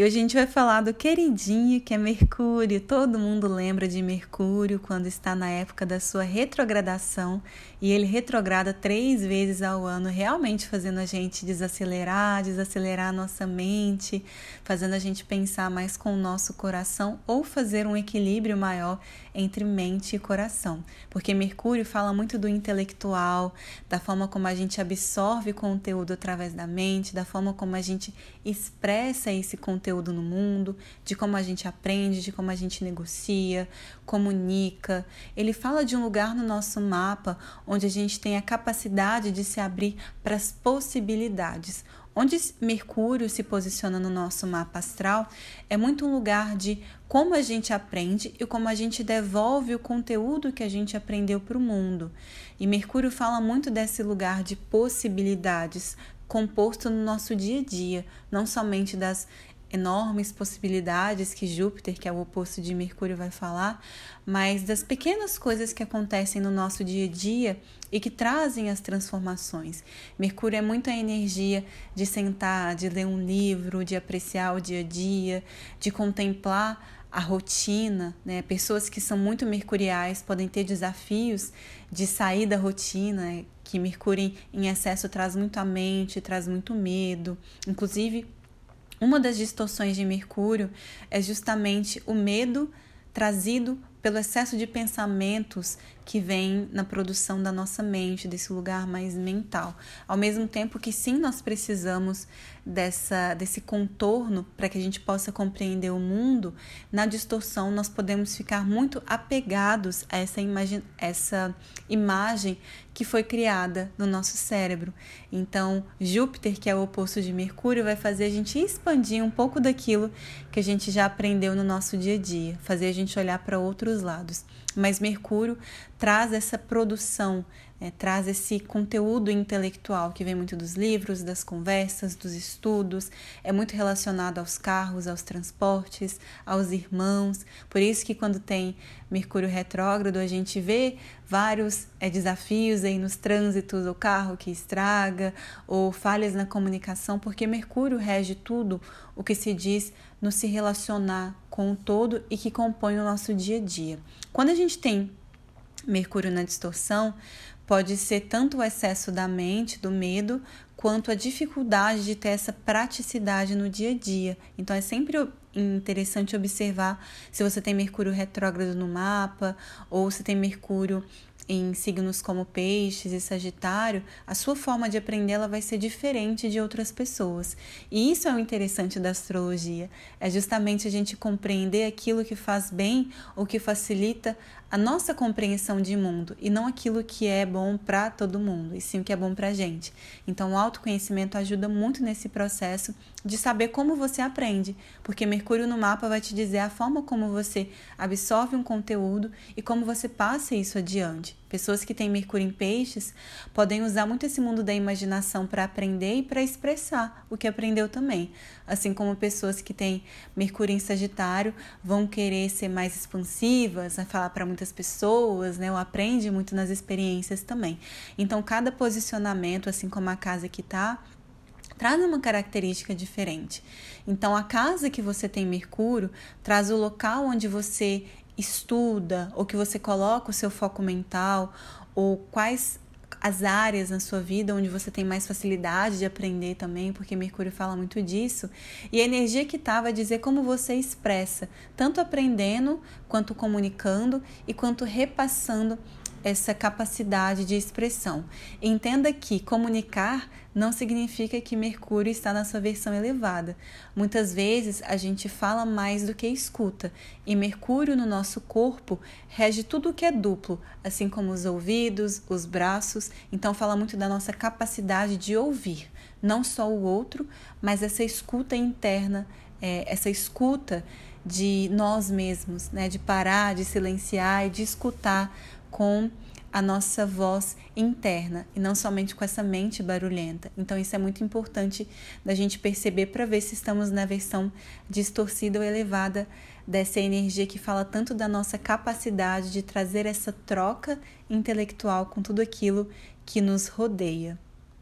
E hoje a gente vai falar do queridinho que é Mercúrio. Todo mundo lembra de Mercúrio quando está na época da sua retrogradação e ele retrograda três vezes ao ano, realmente fazendo a gente desacelerar, desacelerar a nossa mente, fazendo a gente pensar mais com o nosso coração ou fazer um equilíbrio maior entre mente e coração. Porque Mercúrio fala muito do intelectual, da forma como a gente absorve conteúdo através da mente, da forma como a gente expressa esse conteúdo no mundo, de como a gente aprende, de como a gente negocia, comunica. Ele fala de um lugar no nosso mapa onde a gente tem a capacidade de se abrir para as possibilidades. Onde Mercúrio se posiciona no nosso mapa astral é muito um lugar de como a gente aprende e como a gente devolve o conteúdo que a gente aprendeu para o mundo. E Mercúrio fala muito desse lugar de possibilidades composto no nosso dia a dia, não somente das enormes possibilidades que Júpiter, que é o oposto de Mercúrio, vai falar, mas das pequenas coisas que acontecem no nosso dia a dia e que trazem as transformações. Mercúrio é muito a energia de sentar, de ler um livro, de apreciar o dia a dia, de contemplar a rotina, né? Pessoas que são muito mercuriais podem ter desafios de sair da rotina, que Mercúrio em excesso traz muito a mente, traz muito medo, inclusive uma das distorções de Mercúrio é justamente o medo trazido pelo excesso de pensamentos que vem na produção da nossa mente, desse lugar mais mental. Ao mesmo tempo que sim, nós precisamos dessa desse contorno para que a gente possa compreender o mundo, na distorção nós podemos ficar muito apegados a essa imagem, essa imagem que foi criada no nosso cérebro. Então, Júpiter, que é o oposto de Mercúrio, vai fazer a gente expandir um pouco daquilo que a gente já aprendeu no nosso dia a dia, fazer a gente olhar para lados. Mas Mercúrio traz essa produção, é, traz esse conteúdo intelectual que vem muito dos livros, das conversas, dos estudos, é muito relacionado aos carros, aos transportes, aos irmãos. Por isso que quando tem Mercúrio retrógrado, a gente vê vários é, desafios aí nos trânsitos, o carro que estraga, ou falhas na comunicação, porque Mercúrio rege tudo o que se diz no se relacionar com o todo e que compõe o nosso dia a dia. Quando a gente tem Mercúrio na distorção, pode ser tanto o excesso da mente, do medo, quanto a dificuldade de ter essa praticidade no dia a dia. Então é sempre interessante observar se você tem Mercúrio retrógrado no mapa ou se tem Mercúrio em signos como Peixes e Sagitário, a sua forma de aprender ela vai ser diferente de outras pessoas. E isso é o interessante da astrologia, é justamente a gente compreender aquilo que faz bem ou que facilita a nossa compreensão de mundo e não aquilo que é bom para todo mundo, e sim o que é bom para a gente. Então, o autoconhecimento ajuda muito nesse processo de saber como você aprende, porque Mercúrio no mapa vai te dizer a forma como você absorve um conteúdo e como você passa isso adiante. Pessoas que têm Mercúrio em Peixes podem usar muito esse mundo da imaginação para aprender e para expressar o que aprendeu também. Assim como pessoas que têm Mercúrio em Sagitário vão querer ser mais expansivas, falar para muitas pessoas, né? Ou aprende muito nas experiências também. Então, cada posicionamento, assim como a casa que está, traz uma característica diferente. Então, a casa que você tem Mercúrio traz o local onde você estuda, ou que você coloca o seu foco mental, ou quais as áreas na sua vida onde você tem mais facilidade de aprender também, porque Mercúrio fala muito disso. E a energia que está vai dizer como você expressa, tanto aprendendo, quanto comunicando e quanto repassando essa capacidade de expressão. Entenda que comunicar não significa que Mercúrio está na sua versão elevada. Muitas vezes a gente fala mais do que escuta, e Mercúrio no nosso corpo rege tudo o que é duplo, assim como os ouvidos, os braços, então fala muito da nossa capacidade de ouvir, não só o outro, mas essa escuta interna, é, essa escuta de nós mesmos, né? de parar, de silenciar e de escutar com a nossa voz interna e não somente com essa mente barulhenta. Então, isso é muito importante da gente perceber para ver se estamos na versão distorcida ou elevada dessa energia que fala tanto da nossa capacidade de trazer essa troca intelectual com tudo aquilo que nos rodeia.